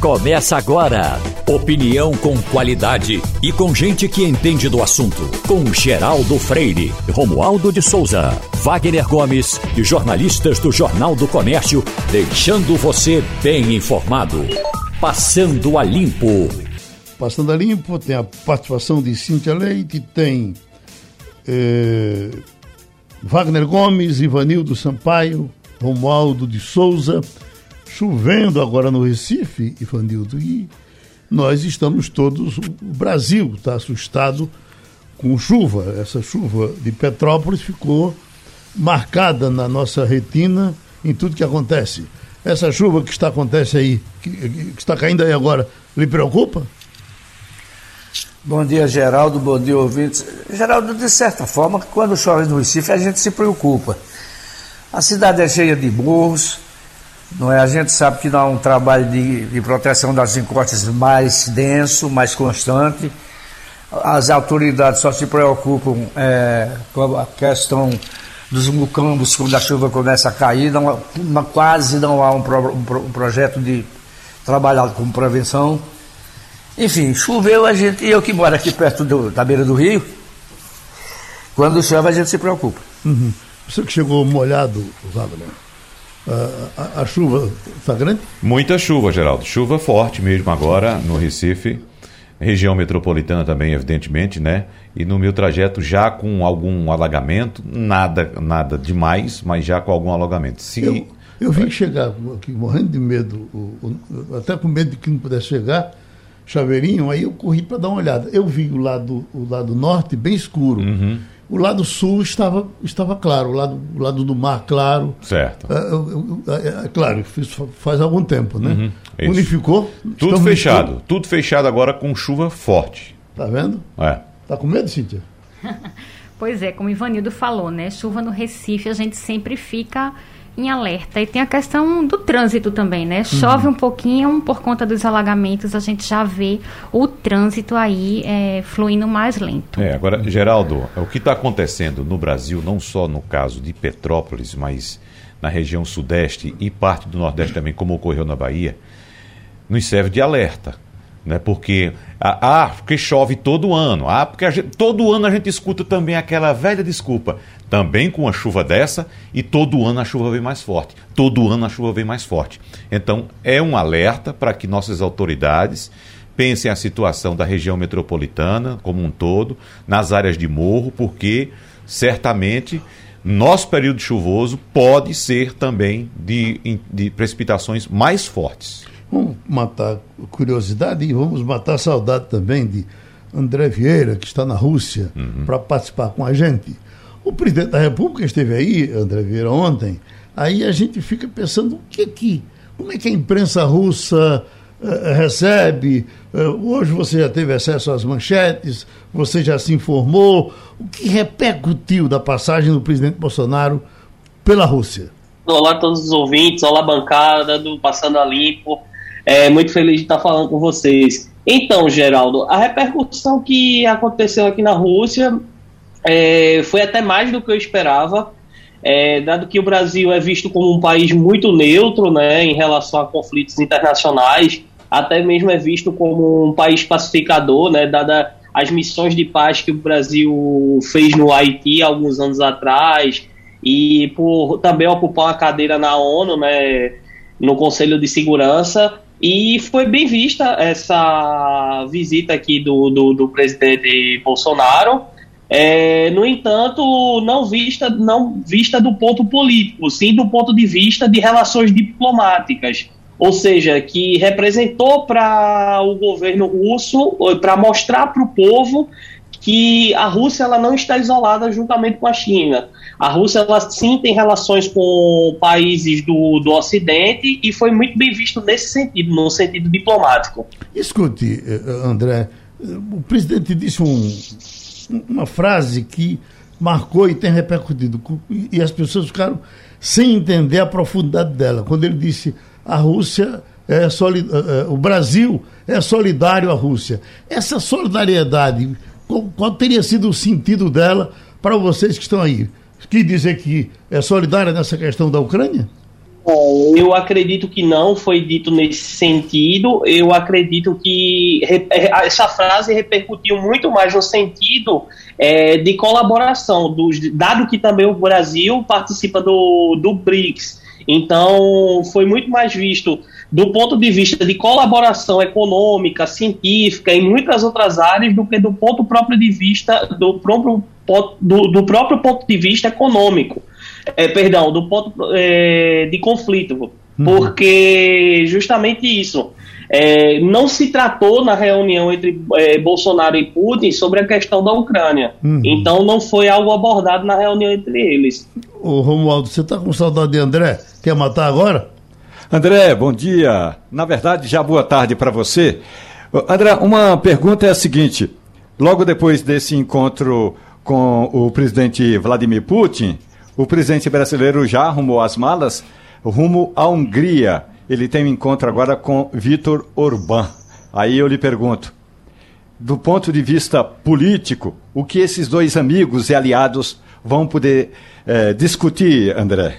começa agora. Opinião com qualidade e com gente que entende do assunto. Com Geraldo Freire, Romualdo de Souza, Wagner Gomes e jornalistas do Jornal do Comércio, deixando você bem informado. Passando a Limpo. Passando a Limpo tem a participação de Cíntia Leite, tem eh, Wagner Gomes, Ivanildo Sampaio, Romualdo de Souza chovendo agora no Recife, Ivanildo, e nós estamos todos, o Brasil está assustado com chuva. Essa chuva de Petrópolis ficou marcada na nossa retina em tudo que acontece. Essa chuva que está acontece aí, que, que está caindo aí agora, lhe preocupa? Bom dia, Geraldo. Bom dia, ouvintes. Geraldo, de certa forma, quando chove no Recife, a gente se preocupa. A cidade é cheia de morros, não é? A gente sabe que há um trabalho de, de proteção das encostas mais denso, mais constante. As autoridades só se preocupam é, com a questão dos mucambos quando a chuva começa a cair. Não, quase não há um, pro, um, um, projeto de trabalhar com prevenção. Enfim, choveu a gente. E eu que moro aqui perto do, da beira do rio, quando chove a gente se preocupa. Uhum. Você que chegou molhado, Wagner a, a, chuva está grande? Muita chuva, Geraldo. Chuva forte mesmo agora no Recife. Região metropolitana também, evidentemente, né? E no meu trajeto já com algum alagamento, nada nada demais, mas já com algum alagamento. Se... Eu, eu vim chegar aqui morrendo de medo, até com medo de que não pudesse chegar, chaveirinho, aí eu corri para dar uma olhada. Eu vi o lado, o lado norte bem escuro. Uhum. O lado sul estava, estava claro, o lado, o lado do mar claro. Certo. É, é, é claro, isso faz algum tempo, né? Uhum, Unificou? Tudo fechado, tudo fechado agora com chuva forte. Tá vendo? É. Tá com medo, Cíntia? pois é, como o Ivanildo falou, né? Chuva no Recife, a gente sempre fica em alerta. E tem a questão do trânsito também, né? Chove uhum. um pouquinho, por conta dos alagamentos, a gente já vê o trânsito aí é, fluindo mais lento. É, agora, Geraldo, o que está acontecendo no Brasil, não só no caso de Petrópolis, mas na região sudeste e parte do nordeste também, como ocorreu na Bahia, nos serve de alerta né? Porque ah, porque chove todo ano. Ah, porque gente, todo ano a gente escuta também aquela velha desculpa. Também com a chuva dessa e todo ano a chuva vem mais forte. Todo ano a chuva vem mais forte. Então é um alerta para que nossas autoridades pensem a situação da região metropolitana como um todo, nas áreas de morro, porque certamente nosso período chuvoso pode ser também de, de precipitações mais fortes. Vamos matar curiosidade e vamos matar saudade também de André Vieira, que está na Rússia, uhum. para participar com a gente. O presidente da República esteve aí, André Vieira, ontem. Aí a gente fica pensando o que que, como é que a imprensa russa uh, recebe? Uh, hoje você já teve acesso às manchetes, você já se informou. O que repercutiu da passagem do presidente Bolsonaro pela Rússia? Olá a todos os ouvintes, olá bancada do Passando a Limpo. É, muito feliz de estar falando com vocês. Então, Geraldo, a repercussão que aconteceu aqui na Rússia é, foi até mais do que eu esperava, é, dado que o Brasil é visto como um país muito neutro né, em relação a conflitos internacionais, até mesmo é visto como um país pacificador, né, dada as missões de paz que o Brasil fez no Haiti alguns anos atrás, e por também ocupar uma cadeira na ONU, né, no Conselho de Segurança. E foi bem vista essa visita aqui do, do, do presidente Bolsonaro. É, no entanto, não vista, não vista do ponto político, sim do ponto de vista de relações diplomáticas. Ou seja, que representou para o governo russo, para mostrar para o povo que a Rússia ela não está isolada juntamente com a China. A Rússia ela sim tem relações com países do, do Ocidente e foi muito bem visto nesse sentido, no sentido diplomático. Escute, eh, André, o presidente disse um, uma frase que marcou e tem repercutido, e as pessoas ficaram sem entender a profundidade dela. Quando ele disse a Rússia é solid... Eh, eh, o Brasil é solidário à Rússia. Essa solidariedade, qual teria sido o sentido dela para vocês que estão aí? Que dizer que é solidária nessa questão da Ucrânia? Bom, eu acredito que não foi dito nesse sentido. Eu acredito que essa frase repercutiu muito mais no sentido é, de colaboração, dos, dado que também o Brasil participa do, do BRICS. Então, foi muito mais visto do ponto de vista de colaboração econômica, científica e muitas outras áreas do que do ponto próprio de vista do próprio, do, do próprio ponto de vista econômico é, perdão, do ponto é, de conflito, uhum. porque justamente isso. É, não se tratou na reunião entre é, Bolsonaro e Putin sobre a questão da Ucrânia. Uhum. Então não foi algo abordado na reunião entre eles. Ô Romualdo, você está com saudade de André? Quer matar agora? André, bom dia. Na verdade, já boa tarde para você. André, uma pergunta é a seguinte: logo depois desse encontro com o presidente Vladimir Putin, o presidente brasileiro já arrumou as malas rumo à Hungria. Ele tem um encontro agora com Vitor Orbán. Aí eu lhe pergunto, do ponto de vista político, o que esses dois amigos e aliados vão poder eh, discutir, André?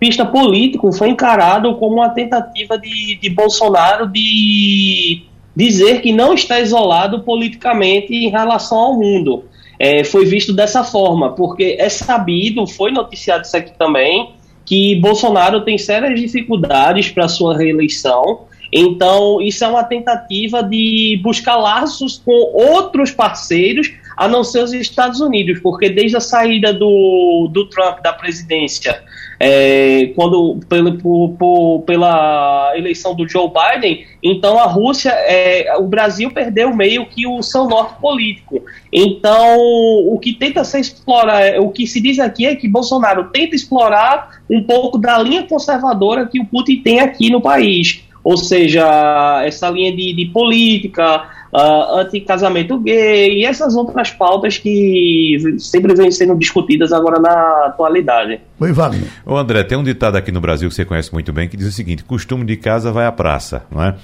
Vista político foi encarado como uma tentativa de, de Bolsonaro de dizer que não está isolado politicamente em relação ao mundo é, foi visto dessa forma, porque é sabido, foi noticiado isso aqui também, que Bolsonaro tem sérias dificuldades para sua reeleição. Então, isso é uma tentativa de buscar laços com outros parceiros, a não ser os Estados Unidos, porque desde a saída do, do Trump da presidência é, quando pelo, por, por, pela eleição do Joe Biden, então a Rússia, é, o Brasil perdeu meio que o seu norte político. Então, o que tenta ser explorar, o que se diz aqui é que Bolsonaro tenta explorar um pouco da linha conservadora que o Putin tem aqui no país. Ou seja, essa linha de, de política, uh, anti-casamento gay e essas outras pautas que sempre vêm sendo discutidas agora na atualidade. Oi, Wagner. Ô André, tem um ditado aqui no Brasil que você conhece muito bem que diz o seguinte: costume de casa vai à praça, não é?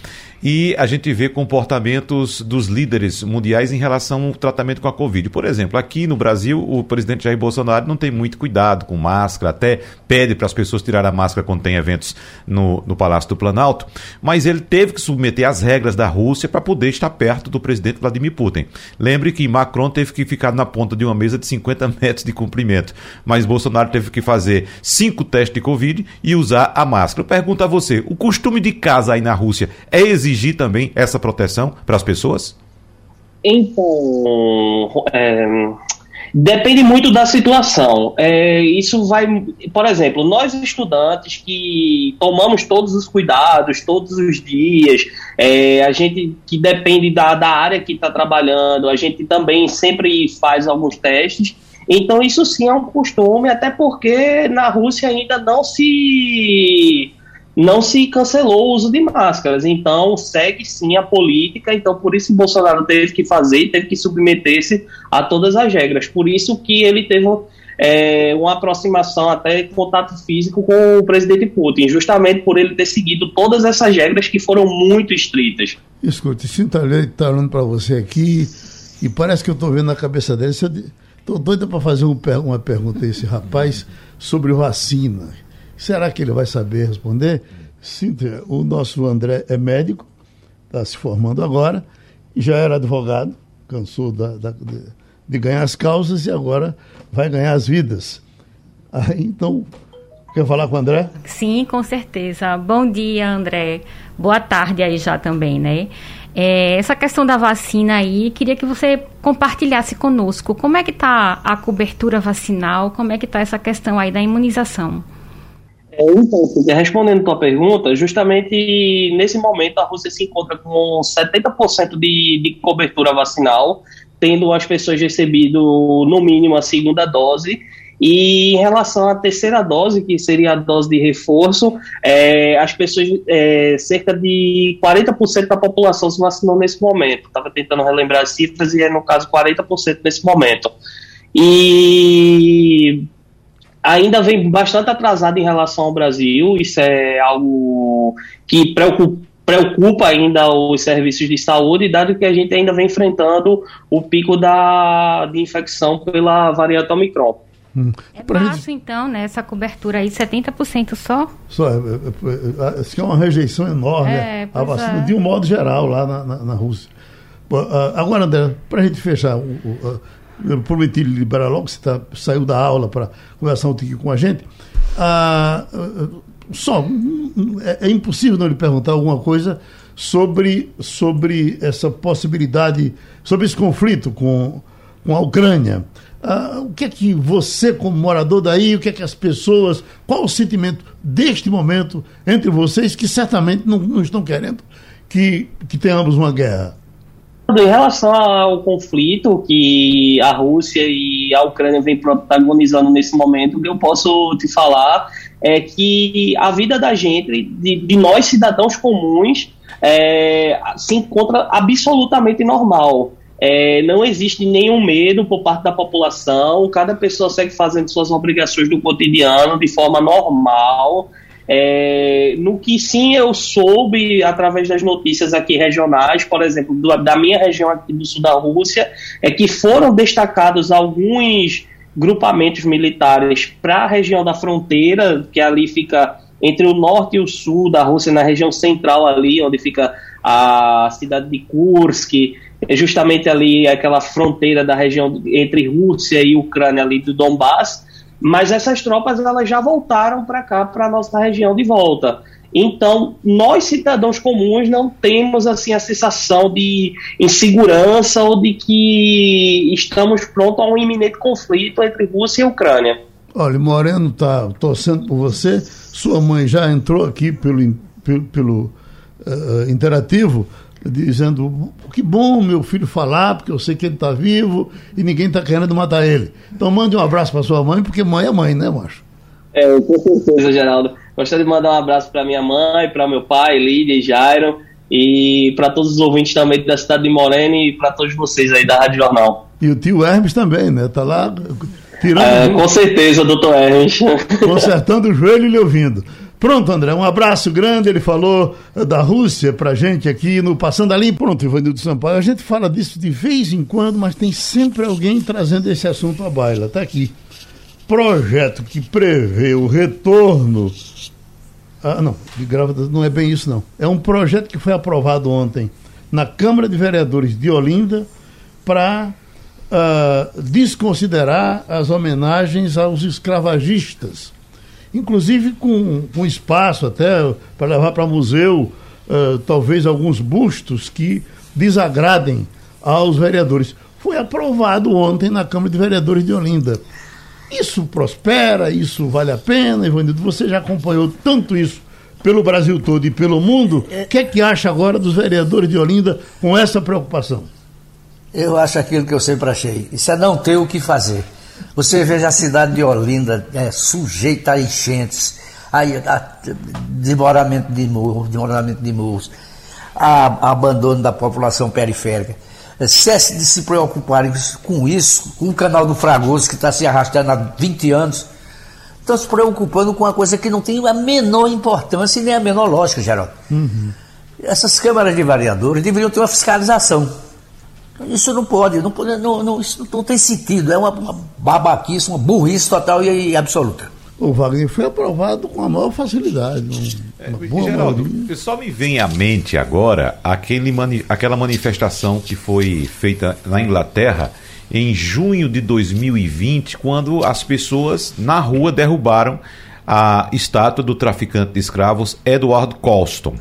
e a gente vê comportamentos dos líderes mundiais em relação ao tratamento com a Covid. Por exemplo, aqui no Brasil, o presidente Jair Bolsonaro não tem muito cuidado com máscara, até pede para as pessoas tirar a máscara quando tem eventos no, no Palácio do Planalto, mas ele teve que submeter as regras da Rússia para poder estar perto do presidente Vladimir Putin. Lembre que Macron teve que ficar na ponta de uma mesa de 50 metros de comprimento, mas Bolsonaro teve que fazer cinco testes de Covid e usar a máscara. Eu pergunto a você, o costume de casa aí na Rússia é exigir exigir também essa proteção para as pessoas? Então, é, depende muito da situação. É, isso vai, por exemplo, nós estudantes que tomamos todos os cuidados todos os dias, é, a gente que depende da, da área que está trabalhando, a gente também sempre faz alguns testes. Então, isso sim é um costume, até porque na Rússia ainda não se não se cancelou o uso de máscaras. Então, segue sim a política. Então, por isso Bolsonaro teve que fazer, teve que submeter-se a todas as regras. Por isso que ele teve é, uma aproximação, até contato físico com o presidente Putin, justamente por ele ter seguido todas essas regras que foram muito estritas. Escute, Cinta Leite está olhando para você aqui e parece que eu estou vendo na cabeça dele. Estou doido para fazer um, uma pergunta a esse rapaz sobre vacina Será que ele vai saber responder? Cíntia, o nosso André é médico, está se formando agora, já era advogado, cansou da, da, de, ganhar as causas e agora vai ganhar as vidas. Aí, então, quer falar com o André? Sim, com certeza. Bom dia, André. Boa tarde aí já também, né? É, essa questão da vacina aí, queria que você compartilhasse conosco. Como é que está a cobertura vacinal? Como é que está essa questão aí da imunização? É, então, respondendo a tua pergunta, justamente nesse momento a Rússia se encontra com 70% de, de cobertura vacinal, tendo as pessoas recebido no mínimo a segunda dose. E em relação à terceira dose, que seria a dose de reforço, é, as pessoas, é, cerca de 40% da população se vacinou nesse momento. Estava tentando relembrar as cifras e é, no caso, 40% nesse momento. E ainda vem bastante atrasado em relação ao Brasil. Isso é algo que preocupa, preocupa ainda os serviços de saúde, dado que a gente ainda vem enfrentando o pico da, de infecção pela variante Omicron. Hum. É baixo, gente... então, né? Essa cobertura aí, 70% só? Só, é, é, é, é uma rejeição enorme é, a vacina, é. de um modo geral, lá na, na, na Rússia. Agora, André, para a gente fechar, eu prometi liberar logo, você tá, saiu da aula para conversar um pouquinho com a gente. Ah, só, é, é, impossível não lhe perguntar alguma coisa sobre, sobre essa possibilidade, sobre esse conflito com, com a Ucrânia. Ah, o que é que você, como morador daí, o que é que as pessoas, qual o sentimento deste momento entre vocês que certamente não, não estão querendo que, que tenhamos uma guerra? Em relação ao conflito que a Rússia e a Ucrânia vem protagonizando nesse momento, o que eu posso te falar é que a vida da gente, de, de nós cidadãos comuns, é, se encontra absolutamente normal. É, não existe nenhum medo por parte da população, cada pessoa segue fazendo suas obrigações do cotidiano de forma normal. É, no que sim eu soube através das notícias aqui regionais, por exemplo, do, da minha região aqui do sul da Rússia, é que foram destacados alguns grupamentos militares para a região da fronteira, que ali fica entre o norte e o sul da Rússia, na região central ali, onde fica a cidade de Kursk, é justamente ali aquela fronteira da região entre Rússia e Ucrânia ali do Donbass, mas essas tropas elas já voltaram para cá, para a nossa região de volta. Então, nós cidadãos comuns não temos assim a sensação de insegurança ou de que estamos prontos a um iminente conflito entre Rússia e Ucrânia. Olha, Moreno está torcendo por você. Sua mãe já entrou aqui pelo, pelo, pelo uh, interativo dizendo que bom meu filho falar, porque eu sei que ele está vivo e ninguém está querendo matar ele. Então mande um abraço para sua mãe, porque mãe é mãe, né, macho? É, com certeza, Geraldo. Gostaria de mandar um abraço para minha mãe, para meu pai, Lídia e Jairo, e para todos os ouvintes também da cidade de Morena e para todos vocês aí da Rádio Jornal. E o tio Hermes também, né? Tá lá tirando. É, com certeza, doutor Hermes. Consertando o joelho e lhe ouvindo. Pronto, André, um abraço grande. Ele falou da Rússia pra gente aqui no Passando Ali. Pronto, Ivanildo Sampaio. A gente fala disso de vez em quando, mas tem sempre alguém trazendo esse assunto à baila. Tá aqui. Projeto que prevê o retorno. Ah, não, de grávida não é bem isso, não. É um projeto que foi aprovado ontem na Câmara de Vereadores de Olinda para uh, ah, desconsiderar as homenagens aos escravagistas inclusive com, com espaço até para levar para museu, uh, talvez alguns bustos que desagradem aos vereadores. Foi aprovado ontem na Câmara de Vereadores de Olinda. Isso prospera, isso vale a pena, Ivanildo. Você já acompanhou tanto isso pelo Brasil todo e pelo mundo. O que é que acha agora dos vereadores de Olinda com essa preocupação? Eu acho aquilo que eu sempre achei. Isso é não ter o que fazer. Você veja a cidade de Olinda é, sujeita a enchentes, a, a de morros, demoramento de morros, a, a abandono da população periférica. Cesse de se preocuparem com isso, com o canal do Fragoso que está se arrastando há 20 anos. Estão se preocupando com uma coisa que não tem a menor importância e nem a menor lógica, Geraldo. Uhum. Essas câmaras de vereadores deveriam ter uma fiscalização isso não pode, não, pode, não, não, isso não tem sentido. É uma, uma babaquice, uma burrice total e, e, absoluta. O Wagner foi aprovado com a maior facilidade. Um, é, Geraldo, só me vem à mente agora aquele mani, aquela manifestação que foi feita na Inglaterra em junho de 2020, quando as pessoas na rua derrubaram a estátua do traficante de escravos Edward Colston.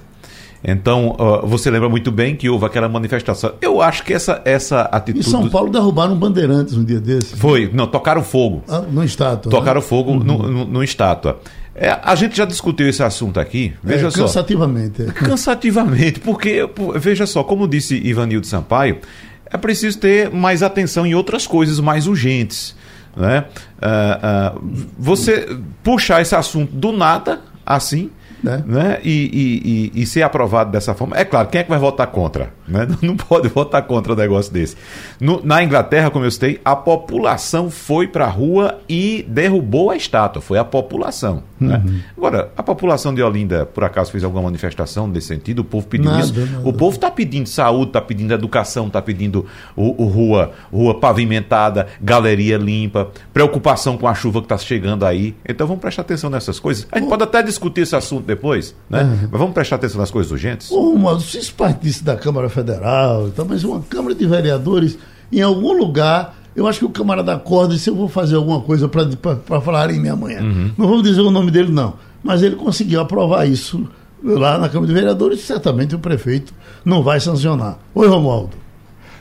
Então, uh, você lembra muito bem que houve aquela manifestação. Eu acho que essa, essa atitude. Em São Paulo derrubaram bandeirantes um dia desse. Foi, não, tocaram fogo. Ah, no estátua. Tocaram né? fogo uhum. no, no, no, estátua. É, a gente já discutiu esse assunto aqui. Veja é, só. Cansativamente. É. Cansativamente, porque, veja só, como disse Ivanildo Sampaio, é preciso ter mais atenção em outras coisas mais urgentes. Né? Uh, uh, você puxar esse assunto do nada, assim, né? né? E, e, e, e, ser aprovado dessa forma. É claro, quem é que vai votar contra? Né? Não pode votar contra um negócio desse. No, na Inglaterra, como eu citei, a população foi para a rua e derrubou a estátua. Foi a população. Né? Uhum. Né? Agora, a população de Olinda, por acaso, fez alguma manifestação nesse sentido? O povo pediu nada, isso? Nada. O povo está pedindo saúde, está pedindo educação, está pedindo o, o, rua, rua pavimentada, galeria limpa, preocupação com a chuva que está chegando aí. Então vamos prestar atenção nessas coisas. A gente pode até discutir esse assunto depois, né? Uhum. Mas vamos prestar atenção nas coisas urgentes. Ô, Romualdo, se partisse da Câmara Federal, então, mas uma Câmara de Vereadores, em algum lugar, eu acho que o camarada acorda se eu vou fazer alguma coisa para falar em minha manhã. Uhum. Não vou dizer o nome dele, não. Mas ele conseguiu aprovar isso lá na Câmara de Vereadores, certamente o prefeito não vai sancionar. Oi, Romualdo.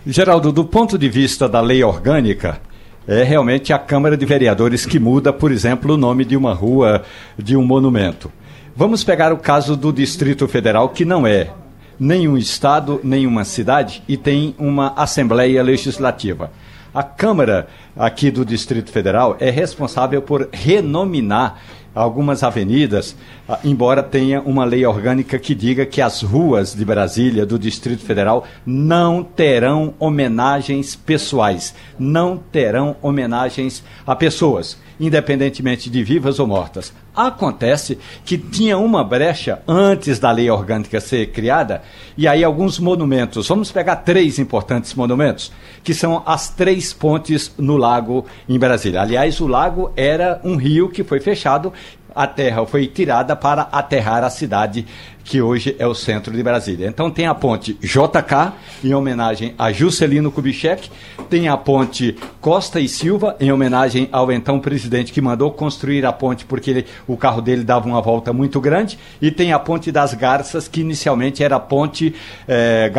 Geraldo, do ponto de vista da lei orgânica, é realmente a Câmara de Vereadores que muda, por exemplo, o nome de uma rua, de um monumento. Vamos pegar o caso do Distrito Federal, que não é nenhum estado, nenhuma cidade e tem uma Assembleia Legislativa. A Câmara aqui do Distrito Federal é responsável por renominar algumas avenidas, ah, embora tenha uma lei orgânica que diga que as ruas de Brasília, do Distrito Federal, não terão homenagens pessoais, não terão homenagens a pessoas independentemente de vivas ou mortas. Acontece que tinha uma brecha antes da lei orgânica ser criada, e aí alguns monumentos, vamos pegar três importantes monumentos, que são as três pontes no lago em Brasília. Aliás, o lago era um rio que foi fechado a terra foi tirada para aterrar a cidade que hoje é o centro de Brasília. Então tem a ponte JK, em homenagem a Juscelino Kubitschek, tem a ponte Costa e Silva, em homenagem ao então presidente que mandou construir a ponte porque ele, o carro dele dava uma volta muito grande, e tem a ponte das Garças, que inicialmente era a ponte é,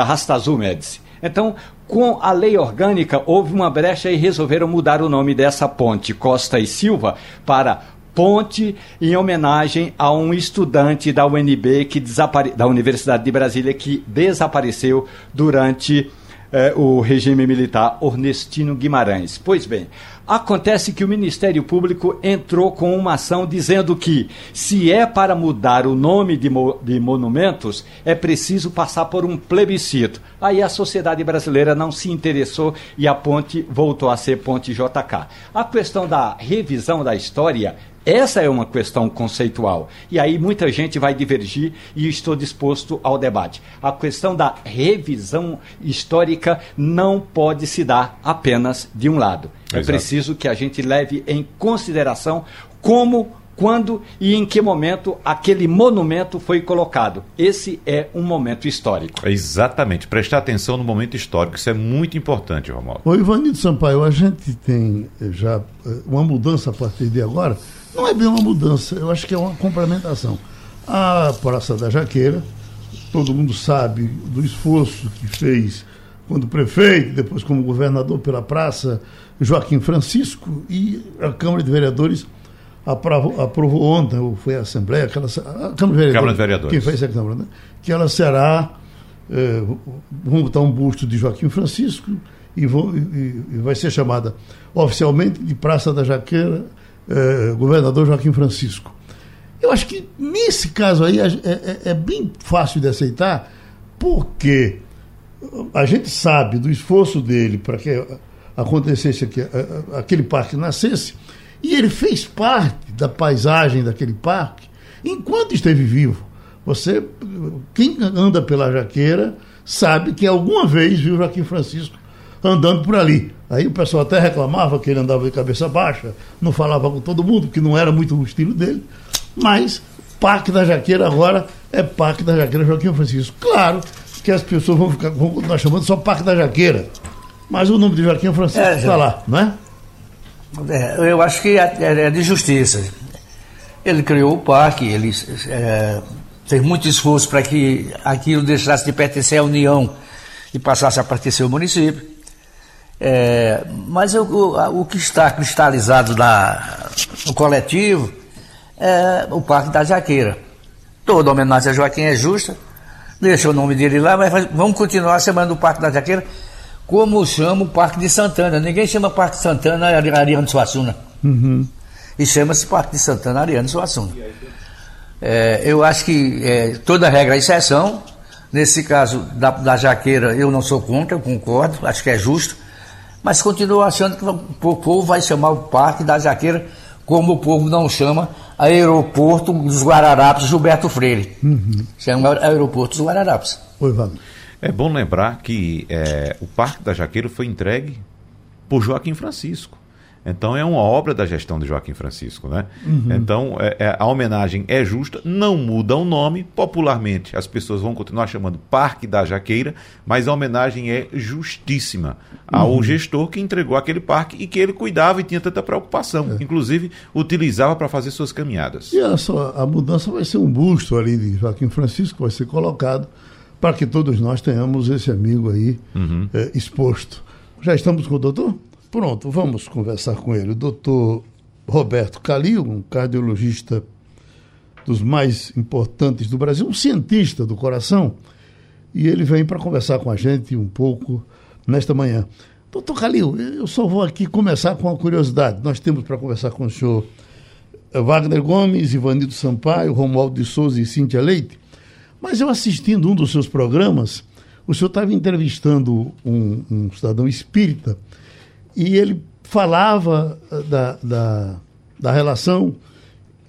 Médici. Então, com a lei orgânica, houve uma brecha e resolveram mudar o nome dessa ponte, Costa e Silva, para ponte em homenagem a um estudante da UNB que desapare... da Universidade de Brasília que desapareceu durante eh, o regime militar Ornestino Guimarães. Pois bem, acontece que o Ministério Público entrou com uma ação dizendo que se é para mudar o nome de, mo... de monumentos, é preciso passar por um plebiscito. Aí a sociedade brasileira não se interessou e a ponte voltou a ser Ponte JK. A questão da revisão da história essa é uma questão conceitual. E aí muita gente vai divergir e estou disposto ao debate. A questão da revisão histórica não pode se dar apenas de um lado. É Exato. É preciso que a gente leve em consideração como quando e em que momento aquele monumento foi colocado. Esse é um momento histórico. Exatamente, prestar atenção no momento histórico, isso é muito importante, Romualdo. Ô Ivanildo Sampaio, a gente tem já eh, uma mudança a partir de agora não é bem uma mudança, eu acho que é uma complementação. A Praça da Jaqueira, todo mundo sabe do esforço que fez quando prefeito, depois como governador pela praça, Joaquim Francisco, e a Câmara de Vereadores aprovou, aprovou ontem, ou foi a Assembleia, aquela, a Câmara de Vereadores, Câmara de Vereadores. quem fez a Câmara, né? que ela será, é, vamos botar um busto de Joaquim Francisco, e, vão, e, e vai ser chamada oficialmente de Praça da Jaqueira, é, governador Joaquim Francisco. Eu acho que nesse caso aí é, é, é, bem fácil de aceitar, porque a gente sabe do esforço dele para que acontecesse aqui, aquele parque nascesse, e ele fez parte da paisagem daquele parque enquanto esteve vivo. Você, quem anda pela jaqueira, sabe que alguma vez viu Joaquim Francisco andando por ali. Aí o pessoal até reclamava que ele andava de cabeça baixa, não falava com todo mundo, que não era muito o estilo dele, mas Parque da Jaqueira agora é Parque da Jaqueira Joaquim Francisco. Claro que as pessoas vão, ficar, vão continuar chamando só Parque da Jaqueira, mas o nome de Joaquim Francisco é, está lá, não é? é? Eu acho que é, é, é de justiça. Ele criou o parque, ele é, fez muito esforço para que aquilo deixasse de pertencer à União e passasse a pertencer ao município. É, mas o, o, o, que está cristalizado na, no coletivo é o Parque da Jaqueira. Toda homenagem a Joaquim é justa, deixa o nome dele lá, mas vamos continuar chamando o Parque da Jaqueira como chama o Parque de Santana. Ninguém chama Parque de Santana Ariano Suassuna. Uhum. E chama-se Parque de Santana Ariano Suassuna. É, eu acho que é, toda regra é exceção. Nesse caso da, da jaqueira, eu não sou contra, eu concordo, acho que é justo. Mas continuo achando que o povo vai chamar o Parque da Jaqueira como o povo não chama Aeroporto dos Guararapes Gilberto Freire. Uhum. Chama Aeroporto dos Guararapes. Oi, vamos. É bom lembrar que é, o Parque da Jaqueira foi entregue por Joaquim Francisco. Então é uma obra da gestão de Joaquim Francisco, né? Uhum. Então é, é, a homenagem é justa, não muda o nome, popularmente as pessoas vão continuar chamando Parque da Jaqueira, mas a homenagem é justíssima ao uhum. gestor que entregou aquele parque e que ele cuidava e tinha tanta preocupação, é. inclusive utilizava para fazer suas caminhadas. E a, só, a mudança vai ser um busto ali de Joaquim Francisco, vai ser colocado para que todos nós tenhamos esse amigo aí uhum. É, exposto. Já estamos com o doutor? Pronto, vamos conversar com ele. O doutor Roberto Calil, um cardiologista dos mais importantes do Brasil, um cientista do coração, e ele vem para conversar com a gente um pouco nesta manhã. Doutor Calil, eu só vou aqui começar com uma curiosidade. Nós temos para conversar com o senhor Wagner Gomes, Ivanildo Sampaio, Romualdo de Souza e Cíntia Leite, mas eu assistindo um dos seus programas, o senhor estava entrevistando um, um cidadão espírita e ele falava eh, da, da, da relação,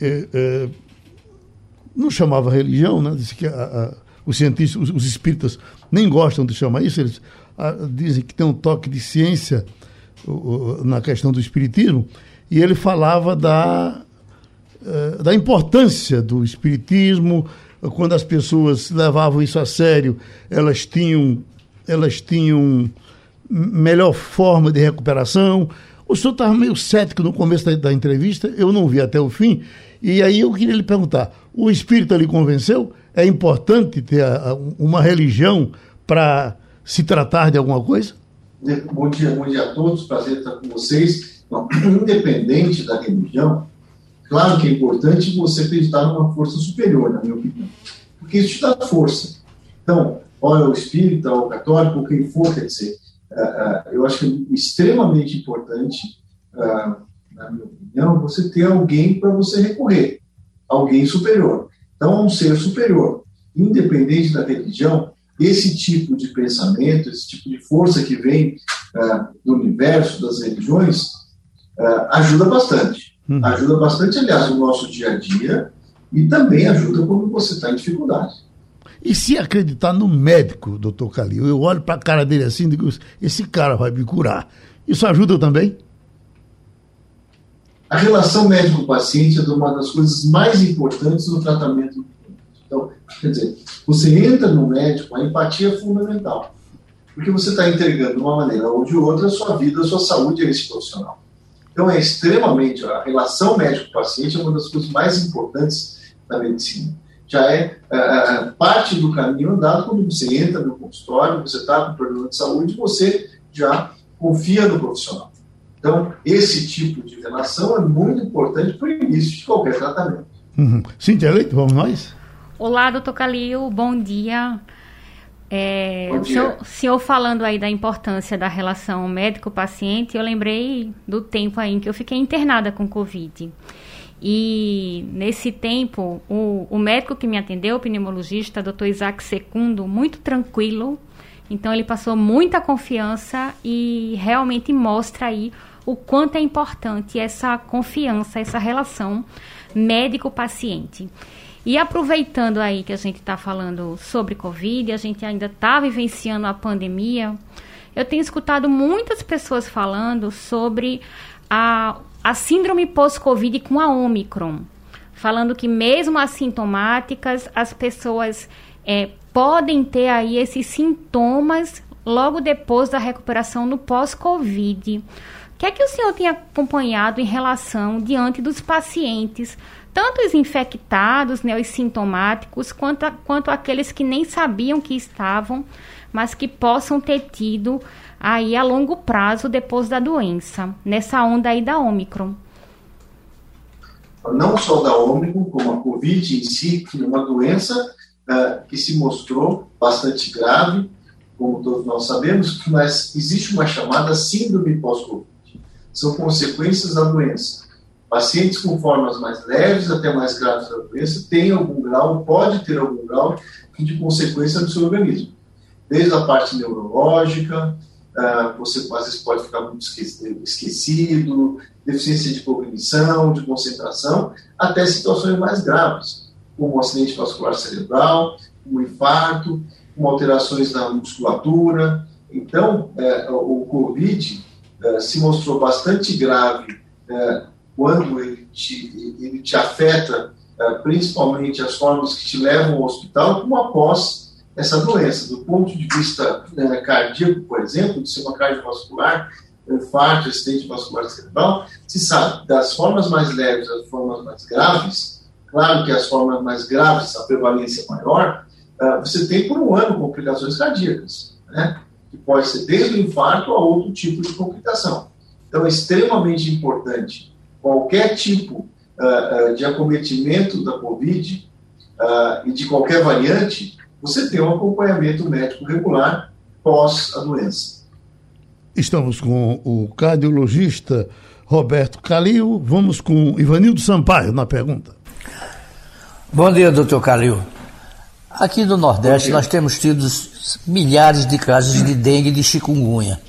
eh, eh, não chamava religião, né? Disse que a, a, os cientistas, os, os, espíritas nem gostam de chamar isso, eles a, ah, dizem que tem um toque de ciência na questão do espiritismo, e ele falava da, da importância do espiritismo, quando as pessoas levavam isso a sério, elas tinham, elas tinham melhor forma de recuperação. O senhor estava meio cético no começo da, da, entrevista, eu não vi até o fim, e aí eu queria lhe perguntar: o espírito lhe convenceu? É importante ter a, a, uma religião para se tratar de alguma coisa? Bom dia, bom dia a todos, prazer estar com vocês. independente da religião, claro que é importante você acreditar numa força superior, na minha opinião, porque isso te dá força. Então, olha o espírita, ou o católico, quem for, quer dizer, é, é, eu acho que é extremamente importante, é, na minha opinião, você ter alguém para você recorrer, alguém superior. Então, um ser superior, independente da religião, esse tipo de pensamento, esse tipo de força que vem do universo, das religiões, ajuda bastante. Uhum. Ajuda bastante, aliás, no nosso dia a dia e também ajuda quando você está em dificuldade. E se acreditar no médico, doutor Calil, eu olho para a cara dele assim e digo, esse cara vai me curar. Isso ajuda também? A relação médico-paciente é uma das coisas mais importantes no tratamento. Então, quer dizer, você entra no médico, a empatia é fundamental. Porque você está entregando de uma maneira ou de outra a sua vida, a sua saúde a esse profissional. Então, é extremamente. A relação médico-paciente é uma das coisas mais importantes da medicina já é, é, é, parte do caminho andado quando você entra no consultório, você está com problema de saúde, você já confia no profissional. Então, esse tipo de relação é muito importante para o início de qualquer tratamento. Uhum. Cíntia Leite, vamos nós? Olá, doutor Calil, bom dia. É, bom dia. O senhor, senhor, falando aí da importância da relação médico-paciente, eu lembrei do tempo aí em que eu fiquei internada com Covid. E nesse tempo, o, o médico que me atendeu, o pneumologista, Dr. Isaac Secundo, muito tranquilo. Então ele passou muita confiança e realmente mostra aí o quanto é importante essa confiança, essa relação médico-paciente. E aproveitando aí que a gente está falando sobre Covid, a gente ainda está vivenciando a pandemia, eu tenho escutado muitas pessoas falando sobre a, a síndrome pós-Covid com a Omicron, falando que mesmo assintomáticas, as pessoas é, podem ter aí esses sintomas logo depois da recuperação no pós-Covid. O que é que o senhor tem acompanhado em relação diante dos pacientes, tanto os infectados, né, os sintomáticos, quanto, a, quanto aqueles que nem sabiam que estavam, mas que possam ter tido aí a longo prazo depois da doença, nessa onda aí da Omicron? Não só da Omicron, como a Covid em si, que é uma doença uh, que se mostrou bastante grave, como todos nós sabemos, mas existe uma chamada síndrome pós-Covid. São consequências da doença. Pacientes com formas mais leves até mais graves da doença têm algum grau, pode ter algum grau de consequência no seu organismo. Desde a parte neurológica, você às vezes pode ficar muito esquecido, deficiência de cognição, de concentração, até situações mais graves, como um acidente vascular cerebral, um infarto, com alterações na musculatura. Então, é, o Covid é, se mostrou bastante grave é, quando ele te, ele te afeta, principalmente as formas que te levam ao hospital, como após essa doença. Do ponto de vista é, cardíaco, por exemplo, de uma cardiovascular, infarto, acidente vascular cerebral, se sabe das formas mais leves às formas mais graves, claro que as formas mais graves, a prevalência maior, uh, você tem por um ano complicações cardíacas, né? que pode ser desde o infarto a outro tipo de complicação. Então, é extremamente importante qualquer tipo uh, uh, de acometimento da Covid e de qualquer variante, você ter um acompanhamento médico regular pós a doença. Estamos com o cardiologista Roberto Calil. Vamos com Ivanildo Sampaio na pergunta. Bom dia, doutor Calil. Aqui no Nordeste nós temos tido milhares de casos de dengue e de chikungunya.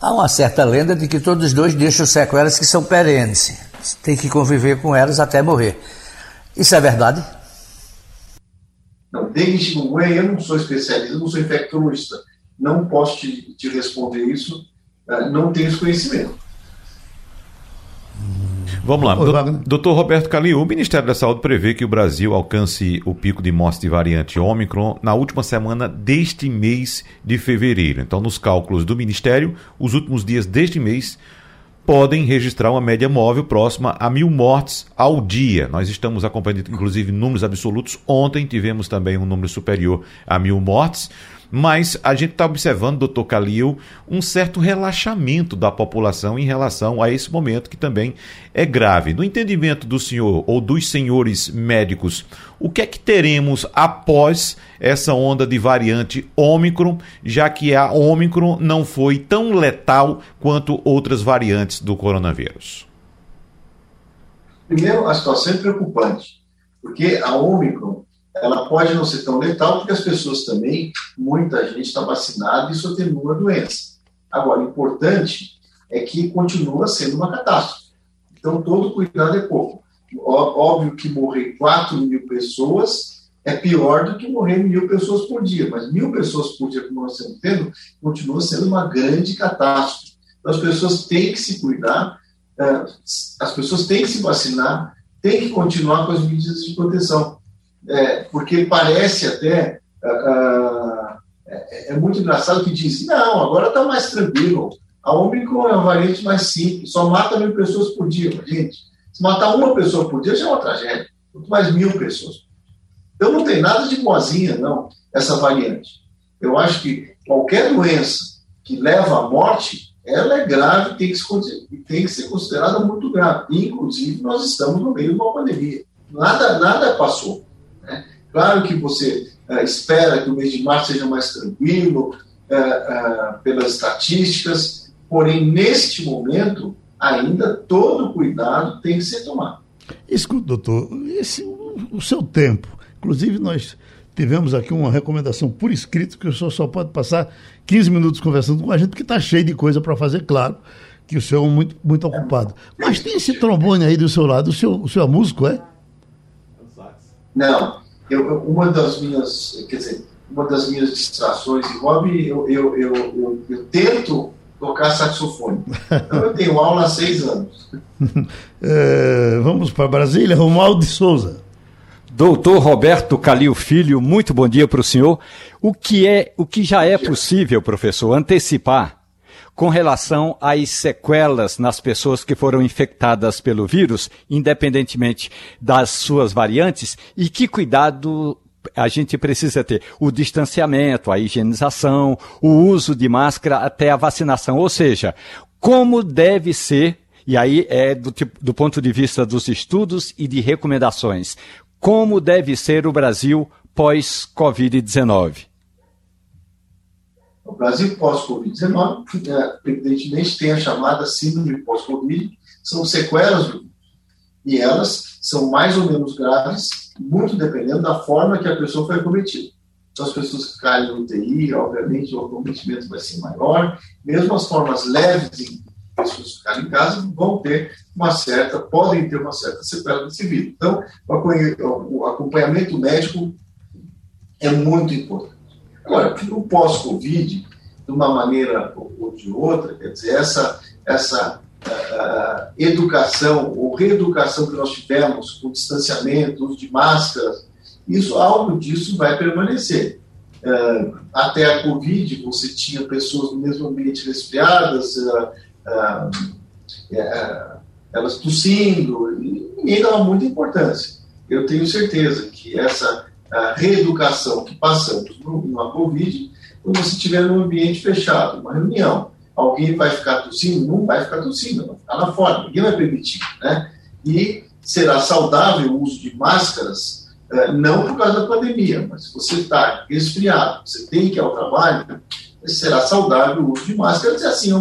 Há uma certa lenda de que todos os dois deixam sequelas que são perenes. Tem que conviver com elas até morrer. Isso é verdade? Não, dengue e chikungunya, eu não sou especialista, não sou infectologista. Não posso te, te responder isso, eh, não tenho esse conhecimento. Vamos lá. Doutor Roberto Calil, o Ministério da Saúde prevê que o Brasil alcance o pico de morte de variante Ômicron na última semana deste mês de fevereiro. Então, nos cálculos do Ministério, os últimos dias deste mês podem registrar uma média móvel próxima a mil mortes ao dia. Nós estamos acompanhando, inclusive, números absolutos. Ontem tivemos também um número superior a mil mortes mas a gente está observando, doutor Calil, um certo relaxamento da população em relação a esse momento que também é grave. No entendimento do senhor ou dos senhores médicos, o que é que teremos após essa onda de variante Ômicron, já que a Ômicron não foi tão letal quanto outras variantes do coronavírus? Primeiro, a situação é preocupante, porque a Ômicron ela pode não ser tão letal, porque as pessoas também, muita gente está vacinada e isso atenua a doença. Agora, o importante é que continua sendo uma catástrofe. Então, todo cuidado é pouco. Óbvio que morrer 4 mil pessoas é pior do que morrer mil pessoas por dia, mas mil pessoas por dia, como nós estamos tendo, continua sendo uma grande catástrofe. Então, as pessoas têm que se cuidar, eh, as pessoas têm que se vacinar, têm que continuar com as medidas de proteção é, porque parece até. Uh, é, é, muito engraçado que diz: não, agora está mais tranquilo. A Omicron é uma variante mais simples, só mata mil pessoas por dia. Gente, se matar uma pessoa por dia já é uma tragédia, muito mais mil pessoas. Então não tem nada de boazinha, não, essa variante. Eu acho que qualquer doença que leva à morte, ela é grave, tem tem que ser considerada muito grave. Inclusive, nós estamos no meio de uma pandemia. Nada, nada passou. Claro que você é, espera que o mês de março seja mais tranquilo, é, é, pelas estatísticas, porém, neste momento, ainda todo cuidado tem que ser tomado. Escuta, doutor, esse, o, o seu tempo, inclusive nós tivemos aqui uma recomendação por escrito que o senhor só pode passar 15 minutos conversando com a gente, porque está cheio de coisa para fazer, claro, que o senhor é muito, muito ocupado. Mas tem esse trombone aí do seu lado, o senhor, o senhor é músico, é? Não. Eu, uma das minhas, quer dizer, uma das minhas distrações e hobby, eu, eu, eu, eu, eu tento tocar saxofone. Então eu tenho aula há seis anos. é, vamos para Brasília, Romualdo de Souza. Doutor Roberto Calil Filho, muito bom dia para o senhor. O que é, o que já é possível, professor, antecipar com relação às sequelas nas pessoas que foram infectadas pelo vírus, independentemente das suas variantes, e que cuidado a gente precisa ter o distanciamento, a higienização, o uso de máscara até a vacinação. Ou seja, como deve ser, e aí é do, do ponto de vista dos estudos e de recomendações, como deve ser o Brasil pós-Covid-19? O Brasil pós-Covid-19, é, evidentemente, tem a chamada síndrome pós-Covid, são sequelas do E elas são mais ou menos graves, muito dependendo da forma que a pessoa foi acometida. Então, as pessoas que caem no UTI, obviamente, o acometimento vai ser maior. Mesmo as formas leves em pessoas ficarem em casa vão ter uma certa, podem ter uma certa sequela desse vírus. Então, o acompanhamento médico é muito importante. Agora, o pós-Covid, de uma maneira ou de outra, quer dizer, essa, essa uh, educação ou reeducação que nós tivemos com distanciamento, uso de máscaras, isso, algo disso vai permanecer. Uh, até a Covid, você tinha pessoas no mesmo ambiente resfriadas, uh, elas tossindo, e ninguém dava muita importância. Eu tenho certeza que essa reeducação que passamos na Covid, quando você estiver num ambiente fechado, uma reunião, alguém vai ficar tossindo? Não vai ficar tossindo, vai ficar lá fora, ninguém vai permitir. Né? E será saudável o uso de máscaras, eh, não por causa da pandemia, mas se você está resfriado, você tem que ir ao trabalho, será saudável o uso de máscaras, assim,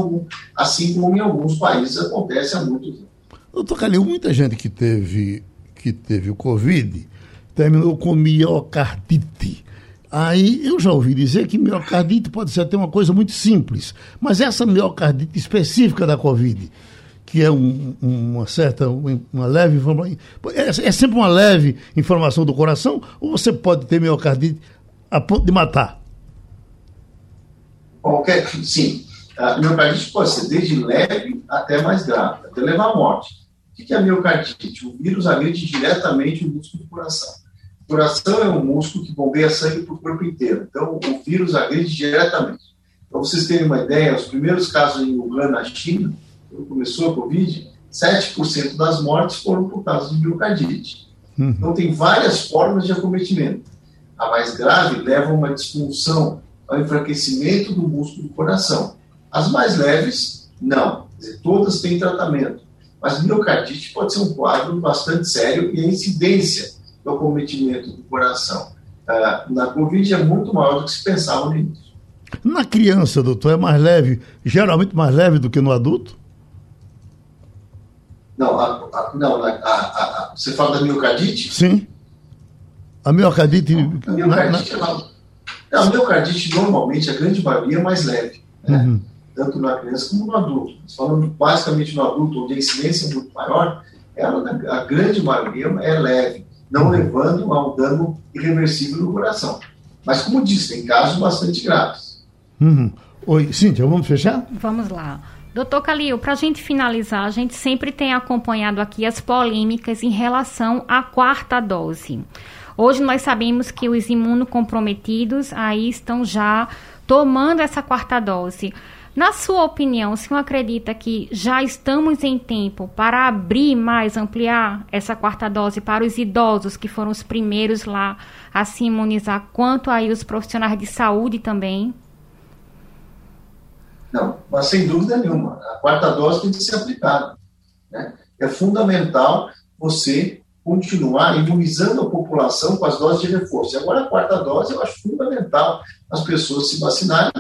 assim como em alguns países acontece há muitos anos. Doutor Calil, muita gente que teve, que teve o Covid terminou com miocardite. Aí eu já ouvi dizer que miocardite pode ser até uma coisa muito simples, mas essa miocardite específica da Covid, que é um, uma certa, uma leve é, é, sempre uma leve informação do coração, ou você pode ter miocardite a ponto de matar? Qualquer, sim. A miocardite pode ser desde leve até mais grave, até levar à morte. O que é a miocardite? O vírus agride diretamente o músculo do coração coração é um músculo que bombeia sangue para o corpo inteiro. Então, o vírus agride diretamente. Para vocês terem uma ideia, os primeiros casos em Wuhan, na China, quando começou a Covid, 7% das mortes foram por causa de miocardite. Uhum. Então, tem várias formas de acometimento. A mais grave leva a uma disfunção, ao enfraquecimento do músculo do coração. As mais leves, não. Dizer, todas têm tratamento. Mas miocardite pode ser um quadro bastante sério e a incidência do acometimento do coração uh, na Covid é muito maior do que se pensava no início. Na criança, doutor, é mais leve, geralmente mais leve do que no adulto? Não, a, a, não a, a, você fala da miocardite? Sim. A miocardite. a miocardite, na, na... Não, a miocardite, normalmente, a grande maioria é mais leve. Né? Uhum. Tanto na criança como no adulto. Falando basicamente no adulto, onde a incidência é muito maior, ela, a grande maioria é leve não levando a um dano irreversível no coração. Mas, como disse, tem casos bastante graves. Uhum. Oi, Cíntia, vamos fechar? Vamos lá. Doutor Calil, para a gente finalizar, a gente sempre tem acompanhado aqui as polêmicas em relação à quarta dose. Hoje nós sabemos que os imunocomprometidos aí estão já tomando essa quarta dose. Na sua opinião, o senhor acredita que já estamos em tempo para abrir mais, ampliar essa quarta dose para os idosos que foram os primeiros lá a se imunizar, quanto aí os profissionais de saúde também? Não, mas sem dúvida nenhuma. A quarta dose tem que ser aplicada. Né? É fundamental você continuar imunizando a população com as doses de reforço. E agora a quarta dose eu acho fundamental as pessoas se vacinarem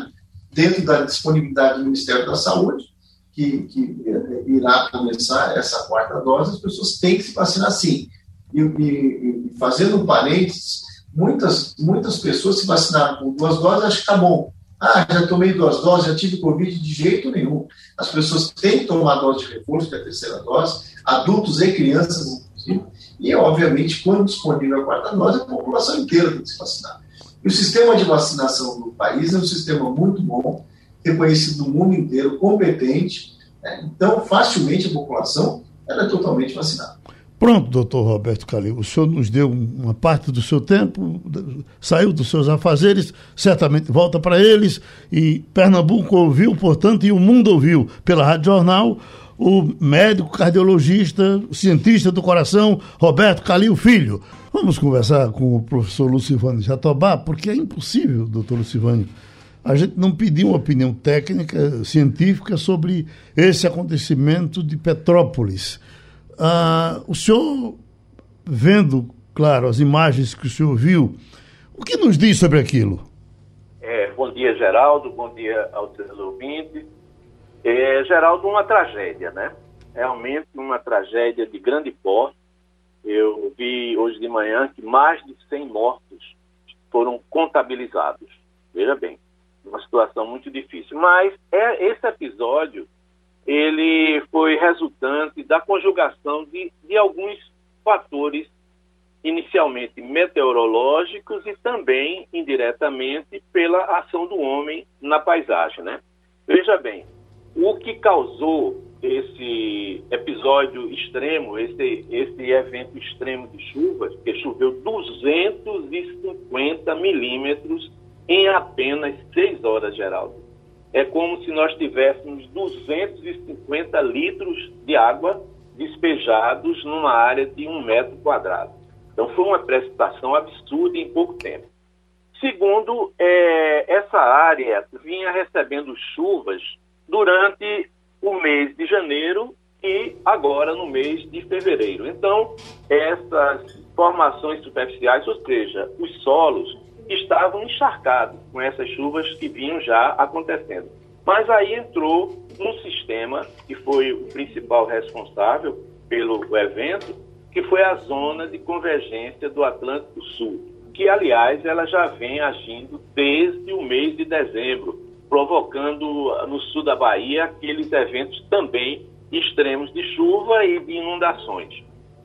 dentro da disponibilidade do Ministério da Saúde, que, que eh, irá começar essa quarta dose, as pessoas têm que se vacinar sim. E, e, e fazendo um parênteses, muitas, muitas pessoas se vacinaram com duas doses, acho que está bom. Ah, já tomei duas doses, já tive Covid de jeito nenhum. As pessoas têm que tomar dose de reforço, que é a terceira dose, adultos e crianças, inclusive, e, obviamente, quando disponível a quarta dose, a população inteira tem que se vacinar. E o sistema de vacinação do país é um sistema muito bom, reconhecido no mundo inteiro, competente. Né? Então, facilmente a população ela é totalmente vacinada. Pronto, doutor Roberto Calil, o senhor nos deu uma parte do seu tempo, saiu dos seus afazeres, certamente volta para eles, e Pernambuco ouviu, portanto, e o mundo ouviu pela Rádio Jornal, o médico cardiologista, cientista do coração, Roberto Calil Filho. Vamos conversar com o professor Lucivânio Jatobá, porque é impossível, doutor Lucivânio, a gente não pedir uma opinião técnica, científica sobre esse acontecimento de Petrópolis. Ah, o senhor, vendo, claro, as imagens que o senhor viu, o que nos diz sobre aquilo? É, bom dia, Geraldo, bom dia aos seus ouvintes. É, Geraldo, uma tragédia, né? realmente uma tragédia de grande porte. Eu vi hoje de manhã que mais de 100 mortos foram contabilizados. Veja bem, uma situação muito difícil. Mas é, esse episódio ele foi resultante da conjugação de, de alguns fatores inicialmente meteorológicos e também indiretamente pela ação do homem na paisagem, né? Veja bem, o que causou esse episódio extremo, esse, esse evento extremo de chuvas, que choveu 250 milímetros em apenas seis horas, Geraldo. É como se nós tivéssemos 250 litros de água despejados numa área de um metro quadrado. Então foi uma precipitação absurda em pouco tempo. Segundo, é, essa área vinha recebendo chuvas durante o mês de janeiro e agora no mês de fevereiro. Então, essas formações superficiais, ou seja, os solos, estavam encharcados com essas chuvas que vinham já acontecendo. Mas aí entrou um sistema que foi o principal responsável pelo evento, que foi a zona de convergência do Atlântico Sul, que aliás ela já vem agindo desde o mês de dezembro, provocando no sul da Bahia aqueles eventos também extremos de chuva e de inundações.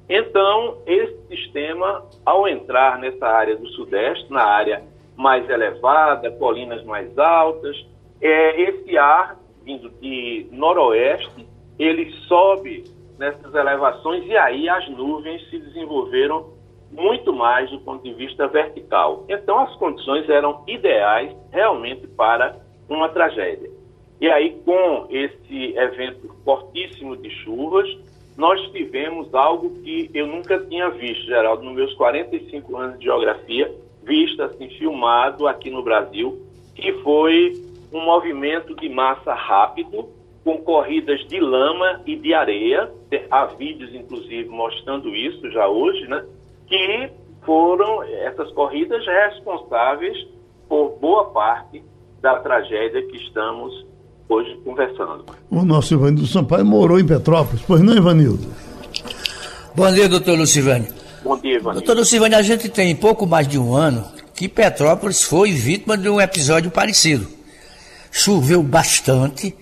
Então, esse sistema, ao entrar nessa área do Sudeste, na área mais elevada, colinas mais altas, é, esse ar vindo de noroeste, ele sobe nessas elevações e aí as nuvens se desenvolveram muito mais do ponto de vista vertical. Então, as condições eram ideais realmente para uma tragédia. E aí, com esse evento fortíssimo de chuvas, nós tivemos algo que eu nunca tinha visto, Geraldo, nos meus 45 anos de geografia, visto assim, filmado aqui no Brasil, que foi um movimento de massa rápido, com corridas de lama e de areia. Há vídeos, inclusive, mostrando isso já hoje, né? Que foram essas corridas responsáveis por boa parte da tragédia que estamos hoje conversando. O nosso Ivanildo Sampaio morou em Petrópolis, pois não, Ivanildo? Bom dia, doutor Lucivânio. Bom dia, Ivanildo. Doutor Lucivânio, a gente tem pouco mais de um ano que Petrópolis foi vítima de um episódio parecido. Choveu bastante,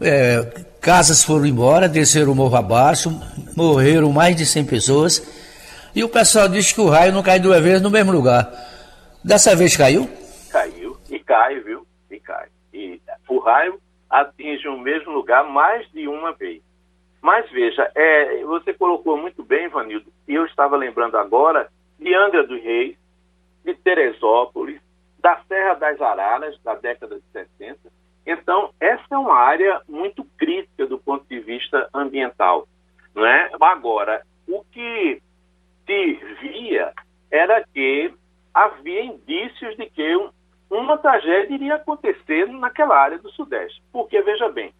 é, casas foram embora, desceram o morro abaixo, morreram mais de 100 pessoas, e o pessoal disse que o raio não cai duas vezes no mesmo lugar. Dessa vez caiu? Caiu, e cai, viu? E cai. E o raio atinge o mesmo lugar mais de uma vez. Mas veja, é, você colocou muito bem, Vanildo, e eu estava lembrando agora de Angra dos Reis, de Teresópolis, da Serra das Araras, da década de 60. Então, essa é uma área muito crítica do ponto de vista ambiental. Não é? Agora, o que se via era que havia indícios de que um, uma tragédia iria acontecer naquela área do Sudeste. Porque, veja bem,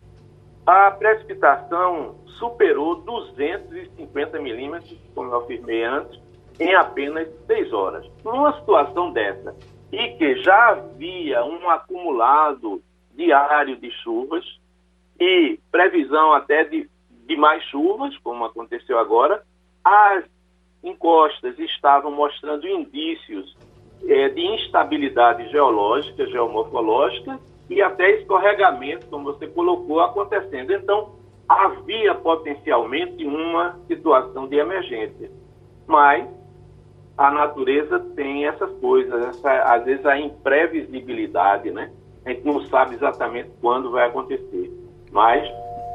a precipitação superou 250 milímetros, como eu afirmei antes, em apenas seis horas. Numa situação dessa, e que já havia um acumulado diário de chuvas e previsão até de, de mais chuvas, como aconteceu agora, as encostas estavam mostrando indícios é, de instabilidade geológica, geomorfológica e até escorregamento, como você colocou, acontecendo. Então, havia potencialmente uma situação de emergência. Mas a natureza tem essas coisas, essa, às vezes a imprevisibilidade, né? A gente não sabe exatamente quando vai acontecer. Mas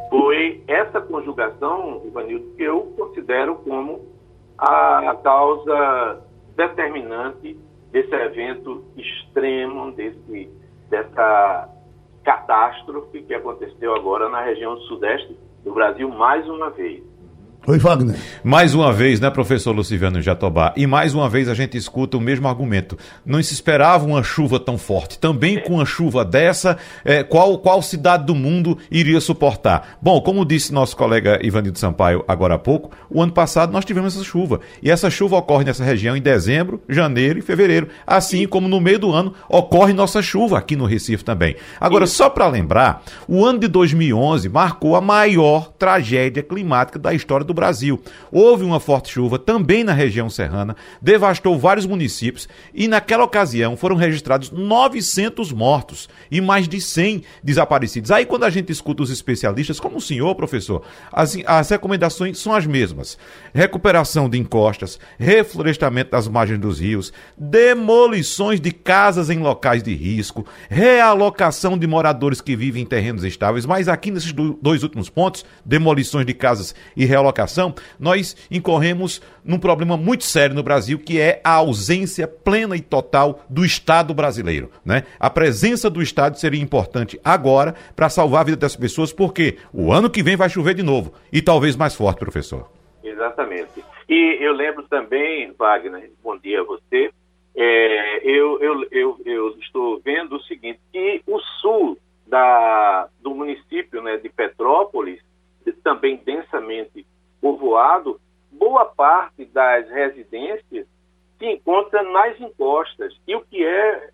foi essa conjugação, Ivanildo, que eu considero como a causa determinante desse evento extremo, desse, dessa catástrofe que aconteceu agora na região sudeste do Brasil mais uma vez. Oi, Wagner. Mais uma vez, né, professor Luciano Jatobá? E mais uma vez a gente escuta o mesmo argumento. Não se esperava uma chuva tão forte. Também com uma chuva dessa, é, qual, qual cidade do mundo iria suportar? Bom, como disse nosso colega Ivanildo Sampaio agora há pouco, o ano passado nós tivemos essa chuva. E essa chuva ocorre nessa região em dezembro, janeiro e fevereiro. Assim como no meio do ano ocorre nossa chuva aqui no Recife também. Agora, só para lembrar, o ano de 2011 marcou a maior tragédia climática da história do do Brasil. Houve uma forte chuva também na região serrana, devastou vários municípios e naquela ocasião foram registrados 900 mortos e mais de 100 desaparecidos. Aí quando a gente escuta os especialistas, como o senhor, professor, as, as recomendações são as mesmas. Recuperação de encostas, reflorestamento das margens dos rios, demolições de casas em locais de risco, realocação de moradores que vivem em terrenos estáveis, mas aqui nesses dois últimos pontos, demolições de casas e realocação nós incorremos num problema muito sério no Brasil, que é a ausência plena e total do Estado brasileiro. Né? A presença do Estado seria importante agora para salvar a vida das pessoas, porque o ano que vem vai chover de novo e talvez mais forte, professor. Exatamente. E eu lembro também, Wagner, bom dia a você, é, eu, eu, eu, eu, estou vendo o seguinte, que o sul da, do município né, de Petrópolis, também densamente povoado, boa parte das residências se encontra nas encostas. E o que é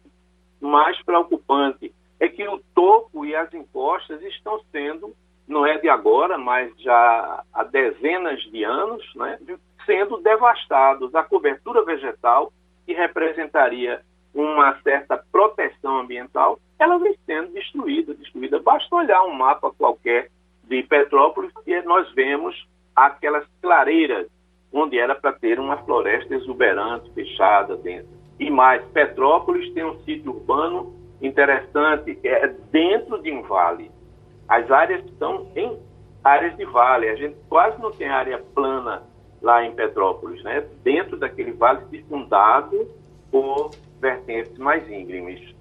mais preocupante é que o topo e as encostas estão sendo, não é de agora, mas já há dezenas de anos, né, sendo devastados. A cobertura vegetal, que representaria uma certa proteção ambiental, ela vem sendo destruída, destruída. Basta olhar um mapa qualquer de Petrópolis que nós vemos aquelas clareiras onde era para ter uma floresta exuberante, fechada dentro. E mais, Petrópolis tem um sítio urbano interessante, é dentro de um vale. As áreas estão em áreas de vale. A gente quase não tem área plana lá em Petrópolis, né? Dentro daquele vale circundado por vertentes mais íngremes.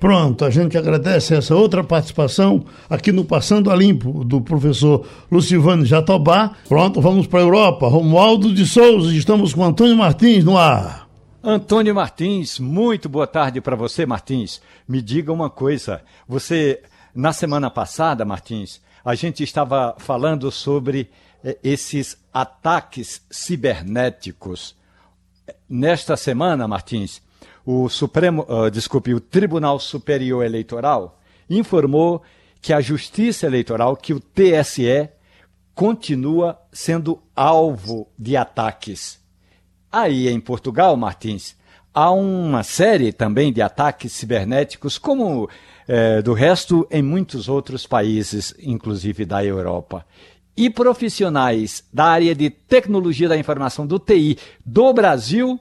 Pronto, a gente agradece essa outra participação aqui no Passando a Limpo, do professor Lucivano Jatobá. Pronto, vamos para a Europa. Romualdo de Souza, estamos com Antônio Martins no ar. Antônio Martins, muito boa tarde para você, Martins. Me diga uma coisa, você, na semana passada, Martins, a gente estava falando sobre eh, esses ataques cibernéticos. Nesta semana, Martins, o Supremo, uh, desculpe, o Tribunal Superior Eleitoral informou que a Justiça Eleitoral, que o TSE, continua sendo alvo de ataques. Aí em Portugal, Martins, há uma série também de ataques cibernéticos, como é, do resto em muitos outros países, inclusive da Europa. E profissionais da área de tecnologia da informação do TI do Brasil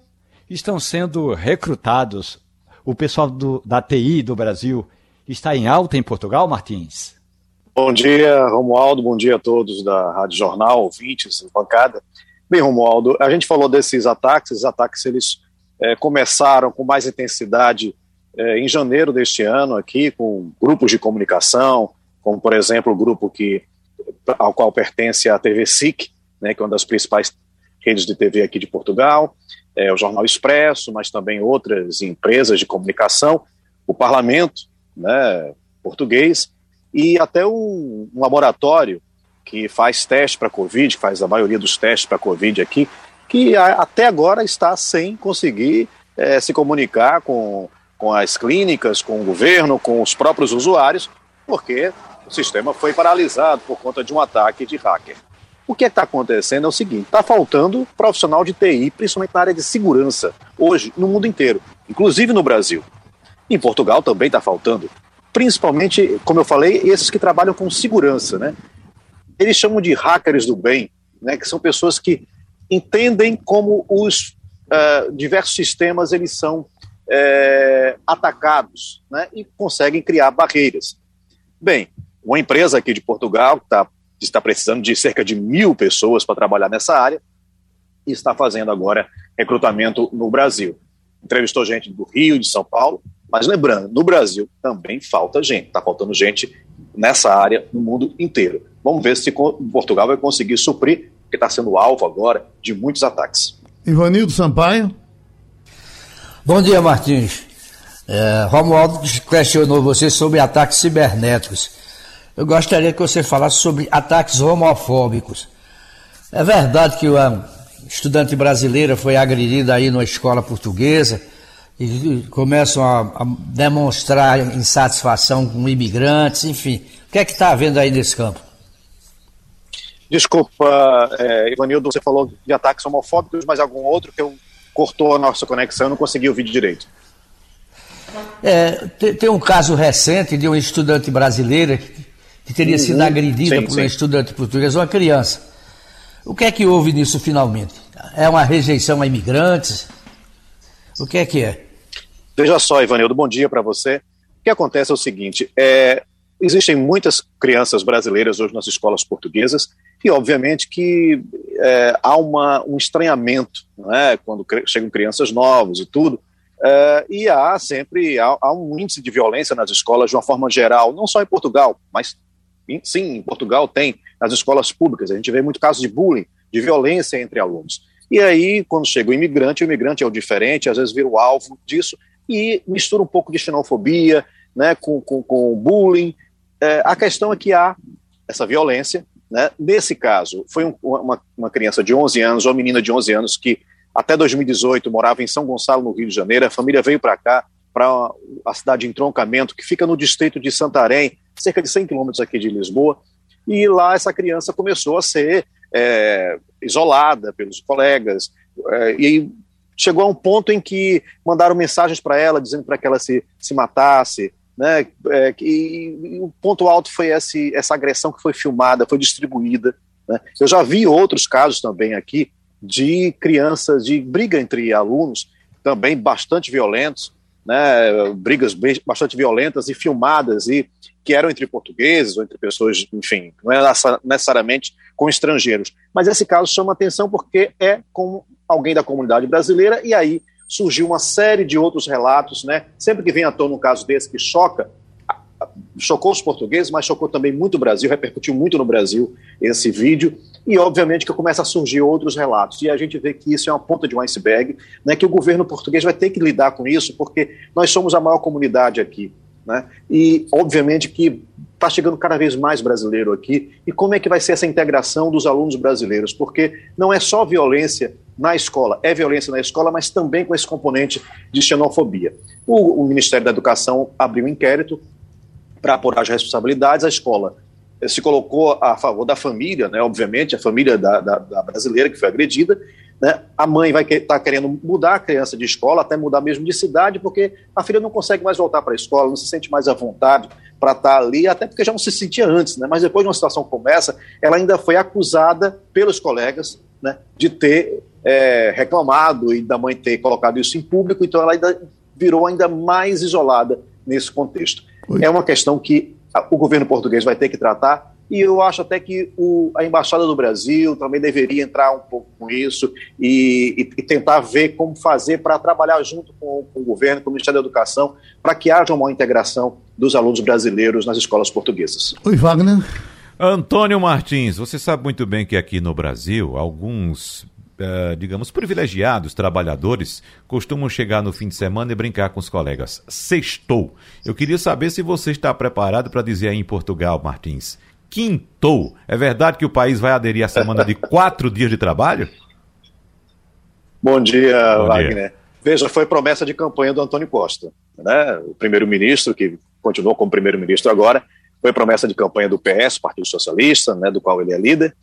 estão sendo recrutados. O pessoal do, da TI do Brasil está em alta em Portugal, Martins? Bom dia, Romualdo. Bom dia a todos da Rádio Jornal, ouvintes, bancada. Bem, Romualdo, a gente falou desses ataques. Esses ataques eles é, começaram com mais intensidade é, em janeiro deste ano aqui, com grupos de comunicação, como por exemplo o grupo que ao qual pertence a TV SIC, né, que é uma das principais redes de TV aqui de Portugal é, o Jornal Expresso, mas também outras empresas de comunicação, o parlamento né, português e até um, um laboratório que faz teste para Covid, que faz a maioria dos testes para Covid aqui, que a, até agora está sem conseguir é, se comunicar com, com as clínicas, com o governo, com os próprios usuários, porque o sistema foi paralisado por conta de um ataque de hacker. O que é está acontecendo é o seguinte: está faltando profissional de TI, principalmente na área de segurança, hoje, no mundo inteiro, inclusive no Brasil. Em Portugal também está faltando. Principalmente, como eu falei, esses que trabalham com segurança, né? Eles chamam de hackers do bem, né? Que são pessoas que entendem como os uh, diversos sistemas eles são uh, atacados, né? E conseguem criar barreiras. Bem, uma empresa aqui de Portugal que está está precisando de cerca de mil pessoas para trabalhar nessa área e está fazendo agora recrutamento no Brasil. Entrevistou gente do Rio, de São Paulo, mas lembrando, no Brasil também falta gente, está faltando gente nessa área no mundo inteiro. Vamos ver se Portugal vai conseguir suprir porque está sendo alvo agora de muitos ataques. Ivanildo Sampaio. Bom dia, Martins. É, Romualdo questionou você sobre ataques cibernéticos. Eu gostaria que você falasse sobre ataques homofóbicos. É verdade que uma estudante brasileira foi agredida aí numa escola portuguesa e começam a, a demonstrar insatisfação com imigrantes, enfim. O que é que está havendo aí nesse campo? Desculpa, é, Ivanildo, você falou de ataques homofóbicos, mas algum outro que eu cortou a nossa conexão e não consegui ouvir direito. É, tem, tem, um caso recente de uma estudante brasileira que, que teria uhum. sido agredida sim, por sim. uma estudante portuguesa, uma criança. O que é que houve nisso finalmente? É uma rejeição a imigrantes? O que é que é? Veja só, Ivanildo, bom dia para você. O que acontece é o seguinte: é, existem muitas crianças brasileiras hoje nas escolas portuguesas e, obviamente, que é, há uma, um estranhamento né, quando chegam crianças novas e tudo. É, e há sempre há, há, um índice de violência nas escolas de uma forma geral, não só em Portugal, mas sim, em Portugal tem nas escolas públicas. A gente vê muito casos de bullying, de violência entre alunos. E aí, quando chega o imigrante, o imigrante é o diferente, às vezes vira o alvo disso, e mistura um pouco de xenofobia né, com, com, com bullying. É, a questão é que há essa violência. Né? Nesse caso, foi um, uma, uma criança de 11 anos, uma menina de 11 anos, que até 2018 morava em São Gonçalo, no Rio de Janeiro. A família veio para cá, para a cidade de Entroncamento, que fica no distrito de Santarém, cerca de 100 quilômetros aqui de Lisboa. E lá essa criança começou a ser é, isolada pelos colegas. É, e chegou a um ponto em que mandaram mensagens para ela dizendo para que ela se, se matasse, né? É, e, e, o ponto alto foi esse, essa agressão que foi filmada, foi distribuída. Né? Eu já vi outros casos também aqui de crianças, de briga entre alunos, também bastante violentos, né? brigas bastante violentas e filmadas, e que eram entre portugueses ou entre pessoas, enfim, não é necessariamente com estrangeiros. Mas esse caso chama atenção porque é com alguém da comunidade brasileira, e aí surgiu uma série de outros relatos, né? Sempre que vem à tona um caso desse que choca, chocou os portugueses, mas chocou também muito o Brasil, repercutiu muito no Brasil esse vídeo, e obviamente que começa a surgir outros relatos. E a gente vê que isso é uma ponta de um iceberg, né, que o governo português vai ter que lidar com isso, porque nós somos a maior comunidade aqui. Né? E, obviamente, que está chegando cada vez mais brasileiro aqui. E como é que vai ser essa integração dos alunos brasileiros? Porque não é só violência na escola, é violência na escola, mas também com esse componente de xenofobia. O, o Ministério da Educação abriu um inquérito para apurar as responsabilidades. A escola eh, se colocou a favor da família, né, obviamente, a família da, da, da brasileira que foi agredida, né? A mãe vai estar tá querendo mudar a criança de escola, até mudar mesmo de cidade, porque a filha não consegue mais voltar para a escola, não se sente mais à vontade para estar tá ali, até porque já não se sentia antes, né? mas depois de uma situação como essa, ela ainda foi acusada pelos colegas né, de ter é, reclamado e da mãe ter colocado isso em público, então ela ainda virou ainda mais isolada nesse contexto. Oi. É uma questão que o governo português vai ter que tratar e eu acho até que o, a Embaixada do Brasil também deveria entrar um pouco com isso e, e, e tentar ver como fazer para trabalhar junto com, com, o governo, com o Ministério da Educação, para que haja uma integração dos alunos brasileiros nas escolas portuguesas. Oi, Wagner. Antônio Martins, você sabe muito bem que aqui no Brasil, alguns Uh, digamos, privilegiados trabalhadores costumam chegar no fim de semana e brincar com os colegas. Sextou. Eu queria saber se você está preparado para dizer aí em Portugal, Martins, quintou. É verdade que o país vai aderir à semana de quatro dias de trabalho? Bom dia, Bom Wagner. Dia. Veja, foi promessa de campanha do Antônio Costa, né? O primeiro-ministro, que continuou como primeiro-ministro agora, foi promessa de campanha do PS, Partido Socialista, né, do qual ele é líder,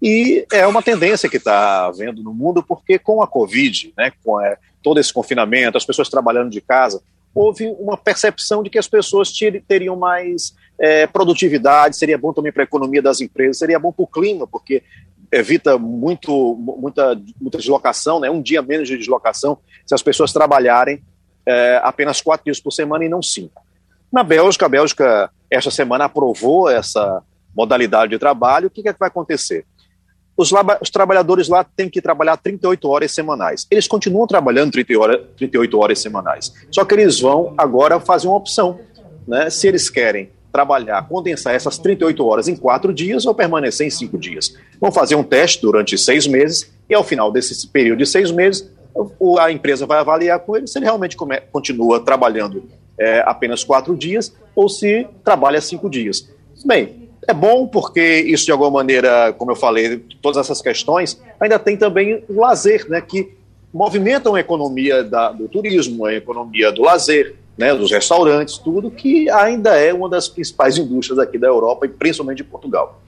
e é uma tendência que está havendo no mundo, porque com a Covid, né, com é, todo esse confinamento, as pessoas trabalhando de casa, houve uma percepção de que as pessoas teriam mais é, produtividade, seria bom também para a economia das empresas, seria bom para o clima, porque evita muito, muita, muita deslocação, né? um dia menos de deslocação, se as pessoas trabalharem é, apenas quatro dias por semana e não cinco. Na Bélgica, a Bélgica esta semana aprovou essa modalidade de trabalho, o que, é que vai acontecer? Os, os, trabalhadores lá têm que trabalhar 38 horas semanais. Eles continuam trabalhando 38 horas, 38 horas semanais, só que eles vão agora fazer uma opção. Né? Se eles querem trabalhar, condensar essas 38 horas em quatro dias ou permanecer em cinco dias. Vão fazer um teste durante seis meses e, ao final desse período de seis meses, a empresa vai avaliar com ele se ele realmente continua trabalhando é, apenas quatro dias ou se trabalha cinco dias. Bem, é bom porque isso, de alguma maneira, como eu falei, todas essas questões, ainda tem também o lazer, né, que movimentam a economia da, do turismo, a economia do lazer, né, dos restaurantes, tudo, que ainda é uma das principais indústrias aqui da Europa e principalmente de Portugal.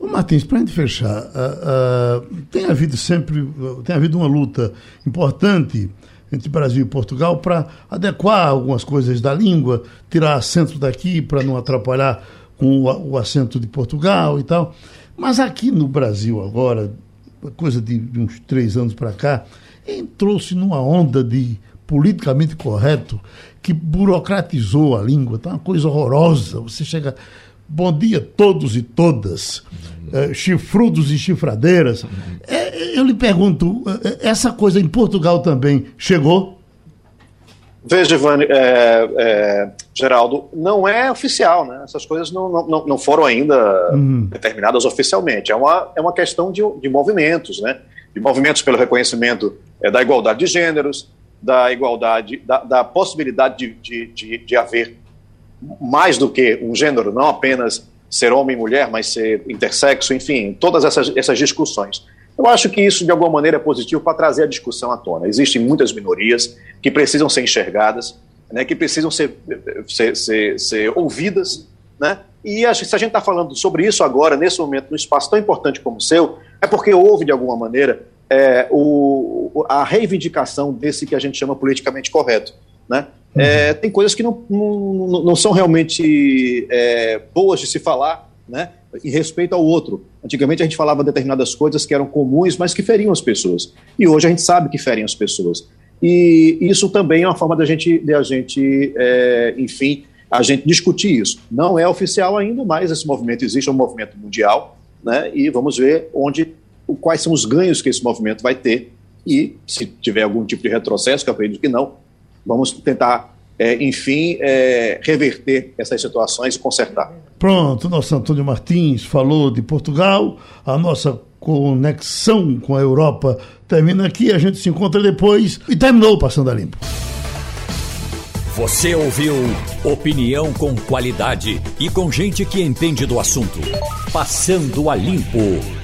Ô Martins, para a gente fechar, uh, uh, tem havido sempre, tem havido uma luta importante entre Brasil e Portugal para adequar algumas coisas da língua, tirar acento daqui para não atrapalhar com o, o acento de Portugal e tal. Mas aqui no Brasil agora, coisa de, de uns três anos para cá, entrou-se numa onda de politicamente correto que burocratizou a língua. Tá uma coisa horrorosa. Você chega. Bom dia todos e todas, é, chifrudos e chifradeiras. É, eu lhe pergunto, é, essa coisa em Portugal também chegou? Veja, Ivane, é, é, Geraldo, não é oficial, né? Essas coisas não, não, não foram ainda uhum. determinadas oficialmente. É uma, é uma questão de, de movimentos, né? De movimentos pelo reconhecimento é, da igualdade de gêneros, da igualdade, da, da possibilidade de, de, de, de, haver mais do que um gênero, não apenas ser homem e mulher, mas ser intersexo, enfim, todas essas, essas discussões. Eu acho que isso, de alguma maneira, é positivo para trazer a discussão à tona. Existem muitas minorias que precisam ser enxergadas, né, que precisam ser, ser, ser, ser ouvidas, né? E a, se a gente está falando sobre isso agora, nesse momento, num espaço tão importante como o seu, é porque houve, de alguma maneira, é, o, a reivindicação desse que a gente chama politicamente correto. Né? Uhum. É, tem coisas que não, não, não são realmente é, boas de se falar né? em respeito ao outro. Antigamente a gente falava determinadas coisas que eram comuns, mas que feriam as pessoas. E hoje a gente sabe que ferem as pessoas. E isso também é uma forma da gente, de a gente, é, enfim, a gente discutir isso. Não é oficial ainda, mas esse movimento existe, é um movimento mundial, né? E vamos ver onde quais são os ganhos que esse movimento vai ter e, se tiver algum tipo de retrocesso, que eu acredito que não, vamos tentar, é, enfim, é, reverter essas situações e consertar. Pronto, nosso Antônio Martins falou de Portugal, a nossa conexão com a Europa termina aqui, a gente se encontra depois e terminou Passando a Limpo. Você ouviu opinião com qualidade e com gente que entende do assunto. Passando a Limpo.